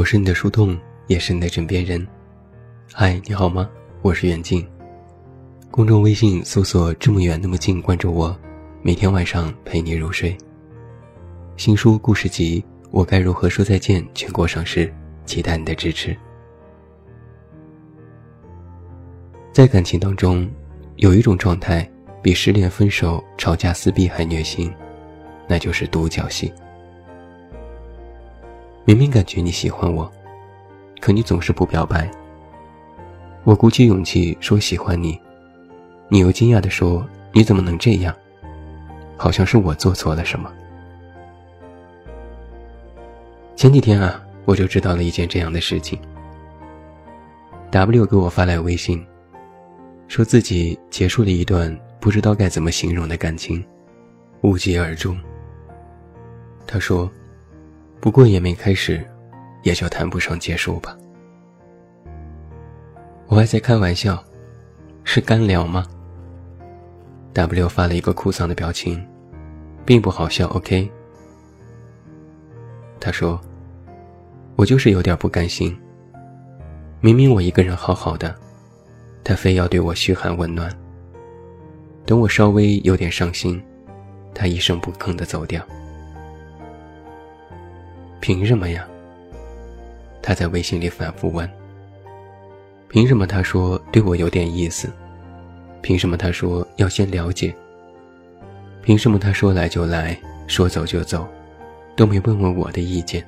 我是你的树洞，也是你的枕边人。嗨，你好吗？我是远近。公众微信搜索“这么远那么近”，关注我，每天晚上陪你入睡。新书故事集《我该如何说再见》全国上市，期待你的支持。在感情当中，有一种状态比失恋、分手、吵架、撕逼还虐心，那就是独角戏。明明感觉你喜欢我，可你总是不表白。我鼓起勇气说喜欢你，你又惊讶地说：“你怎么能这样？好像是我做错了什么。”前几天啊，我就知道了一件这样的事情。W 给我发来微信，说自己结束了一段不知道该怎么形容的感情，无疾而终。他说。不过也没开始，也就谈不上结束吧。我还在开玩笑，是干聊吗？W 发了一个哭丧的表情，并不好笑。OK，他说：“我就是有点不甘心，明明我一个人好好的，他非要对我嘘寒问暖。等我稍微有点伤心，他一声不吭的走掉。”凭什么呀？他在微信里反复问。凭什么他说对我有点意思？凭什么他说要先了解？凭什么他说来就来，说走就走，都没问问我的意见？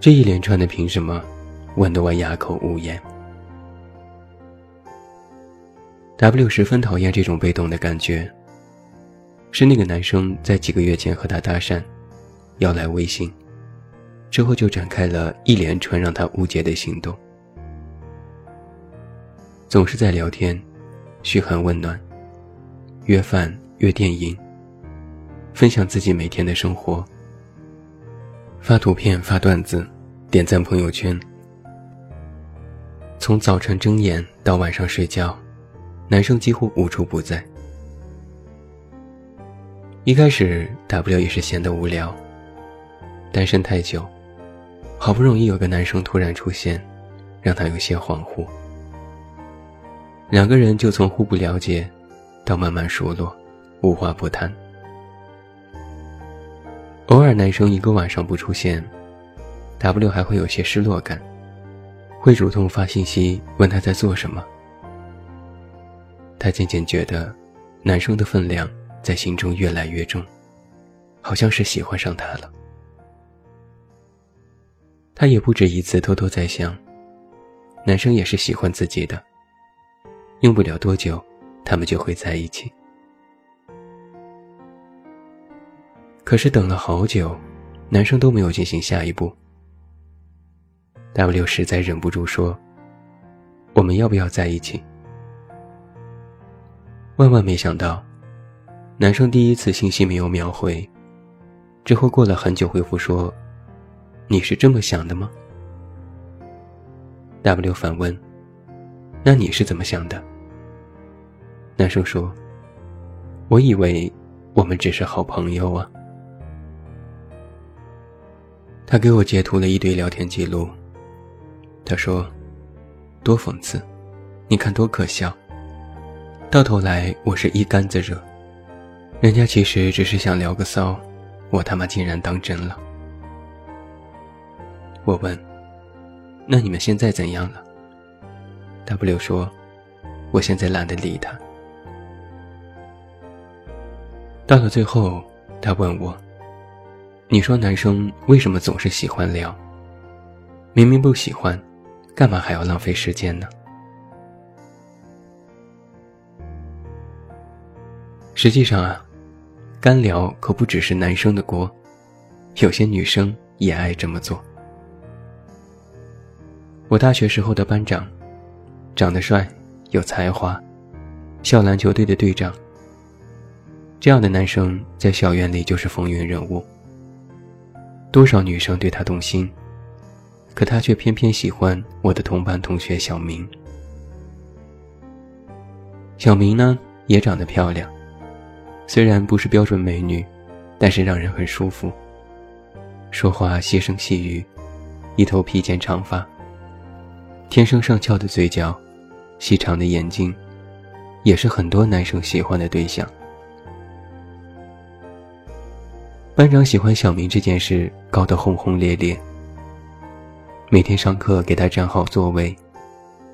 这一连串的凭什么，问得我哑口无言。W 十分讨厌这种被动的感觉。是那个男生在几个月前和他搭讪，要来微信，之后就展开了一连串让他误解的行动，总是在聊天，嘘寒问暖，约饭约电影，分享自己每天的生活，发图片发段子，点赞朋友圈，从早晨睁眼到晚上睡觉，男生几乎无处不在。一开始，W 也是闲得无聊。单身太久，好不容易有个男生突然出现，让他有些恍惚。两个人就从互不了解，到慢慢熟络，无话不谈。偶尔男生一个晚上不出现，W 还会有些失落感，会主动发信息问他在做什么。他渐渐觉得，男生的分量。在心中越来越重，好像是喜欢上他了。他也不止一次偷偷在想，男生也是喜欢自己的，用不了多久，他们就会在一起。可是等了好久，男生都没有进行下一步。W 实在忍不住说：“我们要不要在一起？”万万没想到。男生第一次信息没有秒回，之后过了很久回复说：“你是这么想的吗？”W 反问：“那你是怎么想的？”男生说：“我以为我们只是好朋友啊。”他给我截图了一堆聊天记录。他说：“多讽刺，你看多可笑。到头来我是一竿子热。”人家其实只是想聊个骚，我他妈竟然当真了。我问：“那你们现在怎样了？”W 说：“我现在懒得理他。”到了最后，他问我：“你说男生为什么总是喜欢聊？明明不喜欢，干嘛还要浪费时间呢？”实际上啊。干聊可不只是男生的锅，有些女生也爱这么做。我大学时候的班长，长得帅，有才华，校篮球队的队长。这样的男生在校园里就是风云人物。多少女生对他动心，可他却偏偏喜欢我的同班同学小明。小明呢，也长得漂亮。虽然不是标准美女，但是让人很舒服。说话细声细语，一头披肩长发，天生上翘的嘴角，细长的眼睛，也是很多男生喜欢的对象。班长喜欢小明这件事搞得轰轰烈烈，每天上课给他占好座位，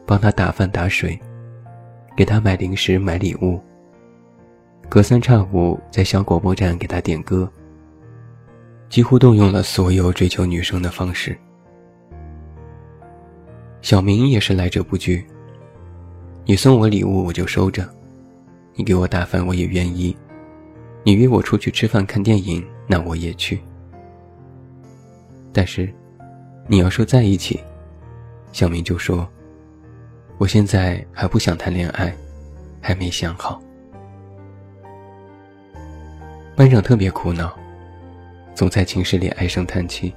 帮他打饭打水，给他买零食买礼物。隔三差五在小广播站给他点歌，几乎动用了所有追求女生的方式。小明也是来者不拒。你送我礼物我就收着，你给我打饭我也愿意，你约我出去吃饭看电影那我也去。但是，你要说在一起，小明就说：“我现在还不想谈恋爱，还没想好。”班长特别苦恼，总在寝室里唉声叹气。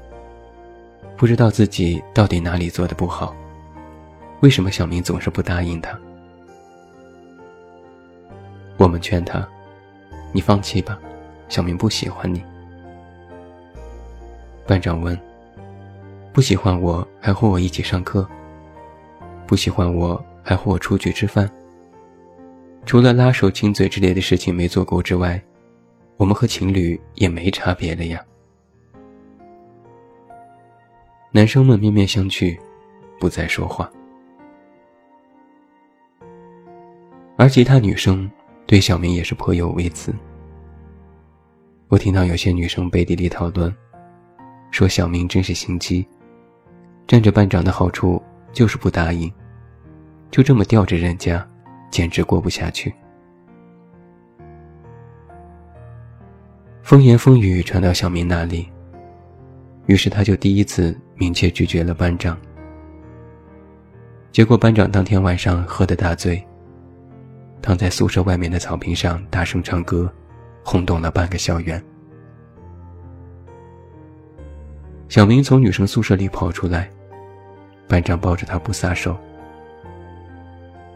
不知道自己到底哪里做的不好，为什么小明总是不答应他？我们劝他：“你放弃吧，小明不喜欢你。”班长问：“不喜欢我还和我一起上课？不喜欢我还和我出去吃饭？除了拉手亲嘴之类的事情没做够之外？”我们和情侣也没差别了呀。男生们面面相觑，不再说话。而其他女生对小明也是颇有微词。我听到有些女生背地里讨论，说小明真是心机，占着班长的好处就是不答应，就这么吊着人家，简直过不下去。风言风语传到小明那里，于是他就第一次明确拒绝了班长。结果班长当天晚上喝得大醉，躺在宿舍外面的草坪上大声唱歌，轰动了半个校园。小明从女生宿舍里跑出来，班长抱着他不撒手。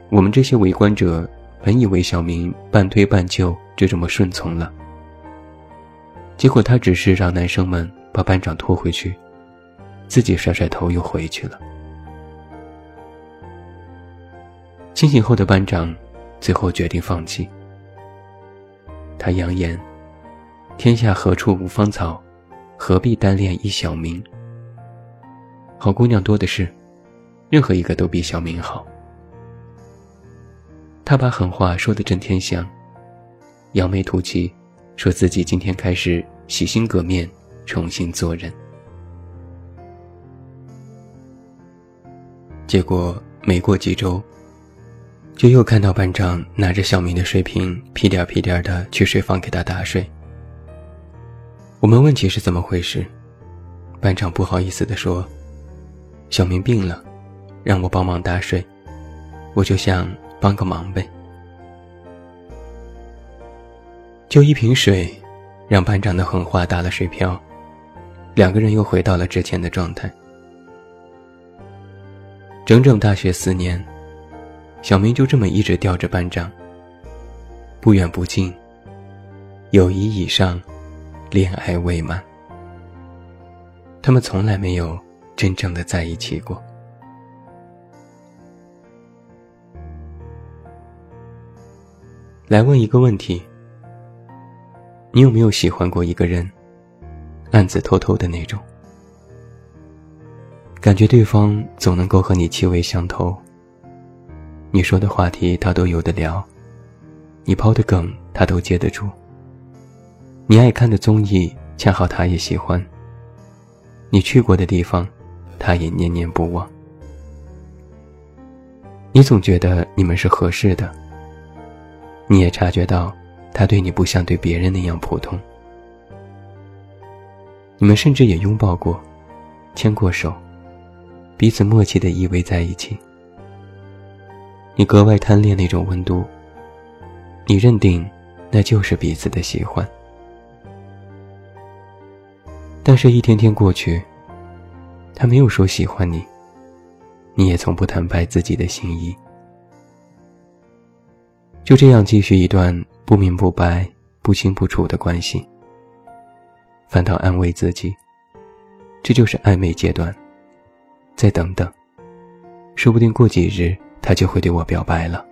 我们这些围观者本以为小明半推半就就这么顺从了。结果他只是让男生们把班长拖回去，自己甩甩头又回去了。清醒后的班长最后决定放弃。他扬言：“天下何处无芳草，何必单恋一小明？好姑娘多的是，任何一个都比小明好。”他把狠话说得震天响，扬眉吐气。说自己今天开始洗心革面，重新做人。结果没过几周，就又看到班长拿着小明的水瓶，屁颠屁颠的去水房给他打水。我们问起是怎么回事，班长不好意思的说：“小明病了，让我帮忙打水，我就想帮个忙呗。”就一瓶水，让班长的狠话打了水漂，两个人又回到了之前的状态。整整大学四年，小明就这么一直吊着班长，不远不近，友谊以上，恋爱未满，他们从来没有真正的在一起过。来问一个问题。你有没有喜欢过一个人，暗自偷偷的那种？感觉对方总能够和你气味相投。你说的话题他都有的聊，你抛的梗他都接得住。你爱看的综艺恰好他也喜欢。你去过的地方，他也念念不忘。你总觉得你们是合适的。你也察觉到。他对你不像对别人那样普通，你们甚至也拥抱过，牵过手，彼此默契的依偎在一起。你格外贪恋那种温度，你认定那就是彼此的喜欢。但是，一天天过去，他没有说喜欢你，你也从不坦白自己的心意，就这样继续一段。不明不白、不清不楚的关系，反倒安慰自己，这就是暧昧阶段。再等等，说不定过几日他就会对我表白了。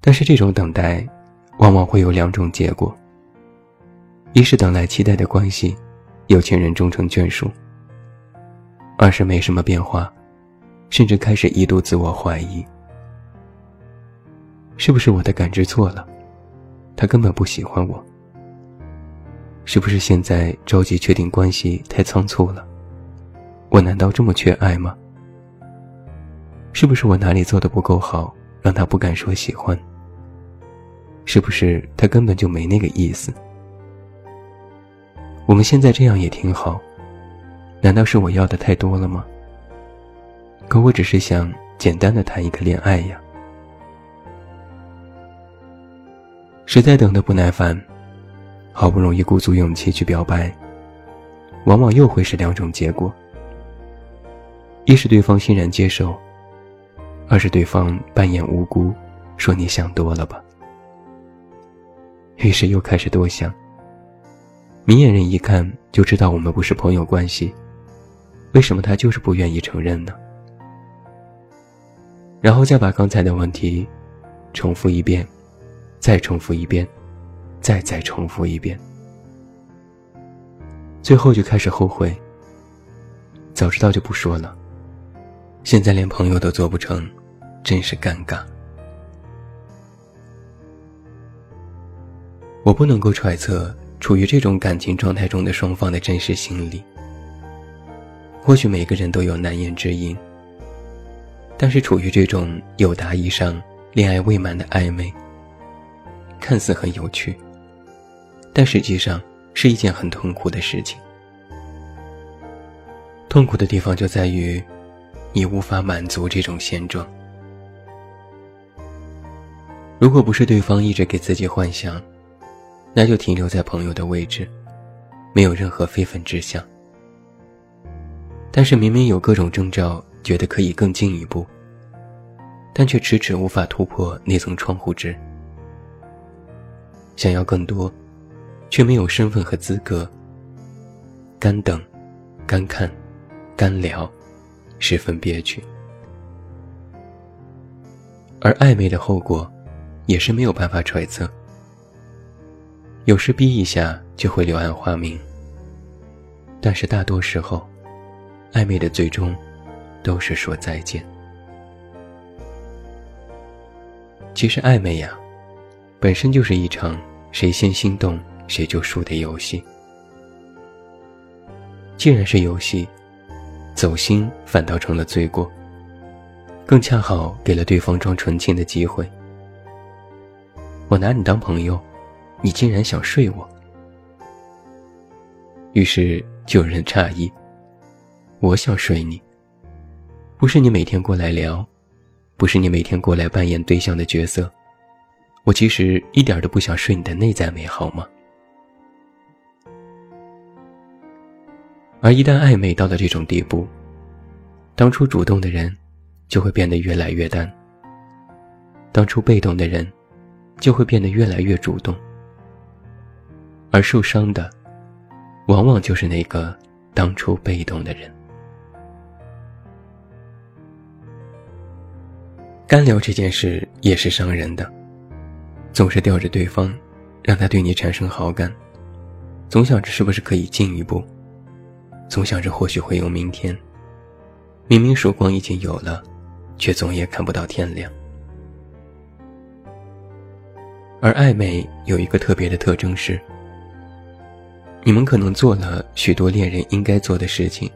但是这种等待，往往会有两种结果：一是等来期待的关系，有情人终成眷属；二是没什么变化，甚至开始一度自我怀疑，是不是我的感知错了？他根本不喜欢我。是不是现在着急确定关系太仓促了？我难道这么缺爱吗？是不是我哪里做的不够好，让他不敢说喜欢？是不是他根本就没那个意思？我们现在这样也挺好，难道是我要的太多了吗？可我只是想简单的谈一个恋爱呀。实在等得不耐烦。好不容易鼓足勇气去表白，往往又会是两种结果：一是对方欣然接受，二是对方扮演无辜，说你想多了吧。于是又开始多想。明眼人一看就知道我们不是朋友关系，为什么他就是不愿意承认呢？然后再把刚才的问题重复一遍，再重复一遍。再再重复一遍，最后就开始后悔。早知道就不说了，现在连朋友都做不成，真是尴尬。我不能够揣测处于这种感情状态中的双方的真实心理。或许每个人都有难言之隐，但是处于这种有达以上、恋爱未满的暧昧，看似很有趣。但实际上是一件很痛苦的事情。痛苦的地方就在于，你无法满足这种现状。如果不是对方一直给自己幻想，那就停留在朋友的位置，没有任何非分之想。但是明明有各种征兆，觉得可以更进一步，但却迟迟无法突破那层窗户纸，想要更多。却没有身份和资格，干等，干看，干聊，十分憋屈。而暧昧的后果，也是没有办法揣测。有时逼一下就会柳暗花明，但是大多时候，暧昧的最终，都是说再见。其实暧昧呀，本身就是一场谁先心动。谁就输的游戏。既然是游戏，走心反倒成了罪过，更恰好给了对方装纯情的机会。我拿你当朋友，你竟然想睡我。于是就有人诧异：我想睡你，不是你每天过来聊，不是你每天过来扮演对象的角色，我其实一点都不想睡你的内在美好吗？而一旦暧昧到了这种地步，当初主动的人就会变得越来越淡，当初被动的人就会变得越来越主动，而受伤的往往就是那个当初被动的人。干聊这件事也是伤人的，总是吊着对方，让他对你产生好感，总想着是不是可以进一步。总想着或许会有明天，明明曙光已经有了，却总也看不到天亮。而暧昧有一个特别的特征是，你们可能做了许多恋人应该做的事情，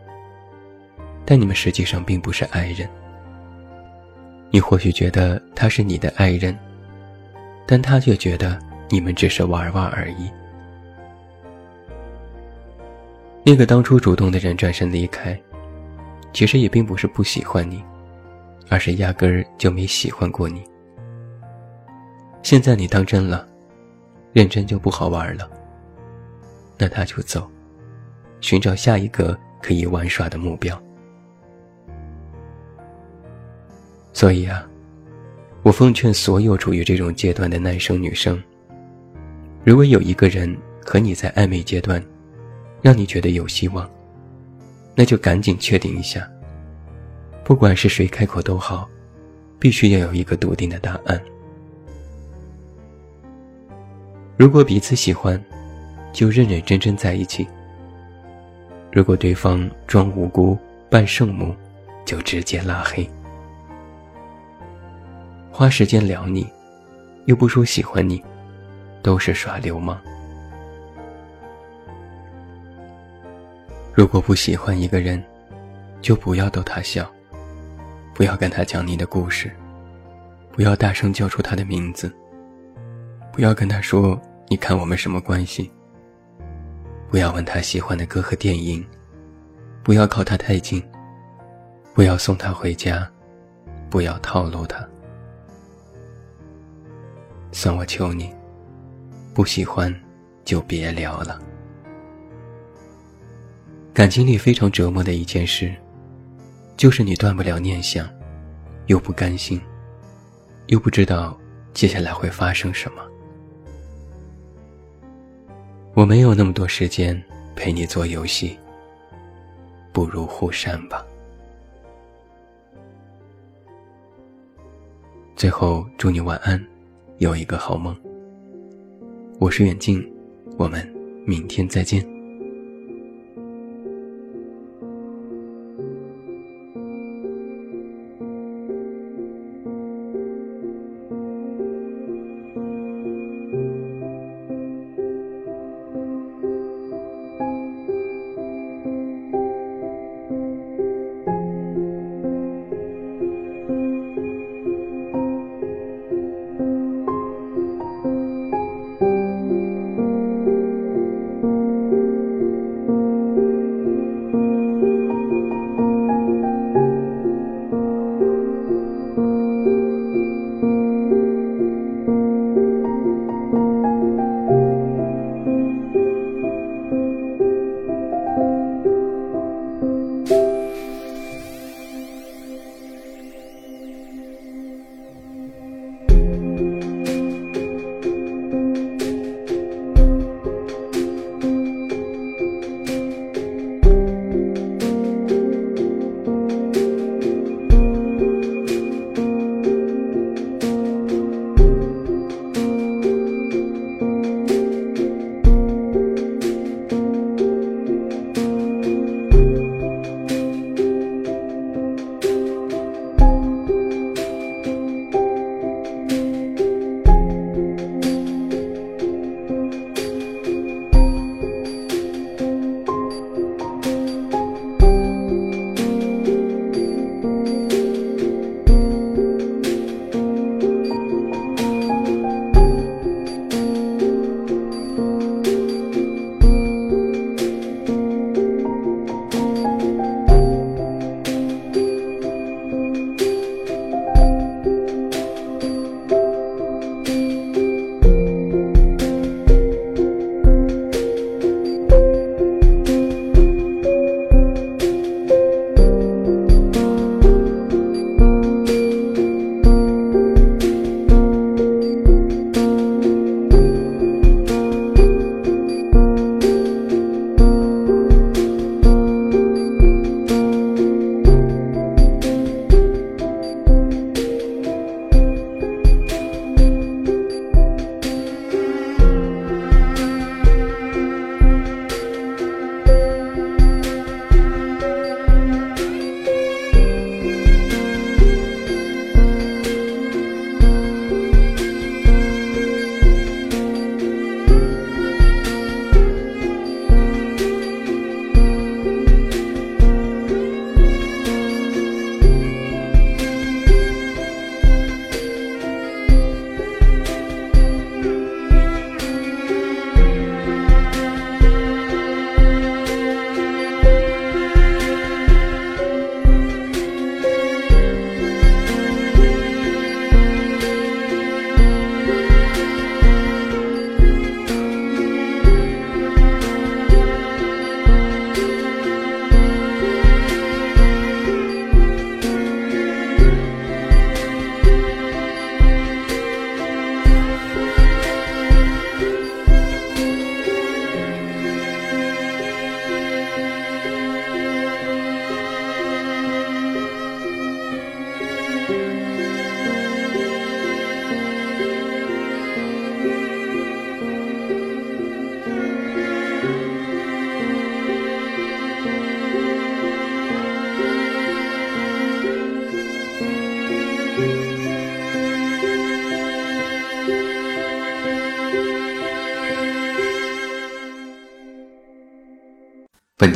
但你们实际上并不是爱人。你或许觉得他是你的爱人，但他却觉得你们只是玩玩而已。那个当初主动的人转身离开，其实也并不是不喜欢你，而是压根儿就没喜欢过你。现在你当真了，认真就不好玩了。那他就走，寻找下一个可以玩耍的目标。所以啊，我奉劝所有处于这种阶段的男生女生，如果有一个人和你在暧昧阶段，让你觉得有希望，那就赶紧确定一下。不管是谁开口都好，必须要有一个笃定的答案。如果彼此喜欢，就认认真真在一起；如果对方装无辜、扮圣母，就直接拉黑。花时间聊你，又不说喜欢你，都是耍流氓。如果不喜欢一个人，就不要逗他笑，不要跟他讲你的故事，不要大声叫出他的名字，不要跟他说你看我们什么关系，不要问他喜欢的歌和电影，不要靠他太近，不要送他回家，不要套路他。算我求你，不喜欢就别聊了。感情里非常折磨的一件事，就是你断不了念想，又不甘心，又不知道接下来会发生什么。我没有那么多时间陪你做游戏，不如互删吧。最后，祝你晚安，有一个好梦。我是远近，我们明天再见。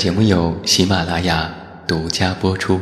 节目由喜马拉雅独家播出。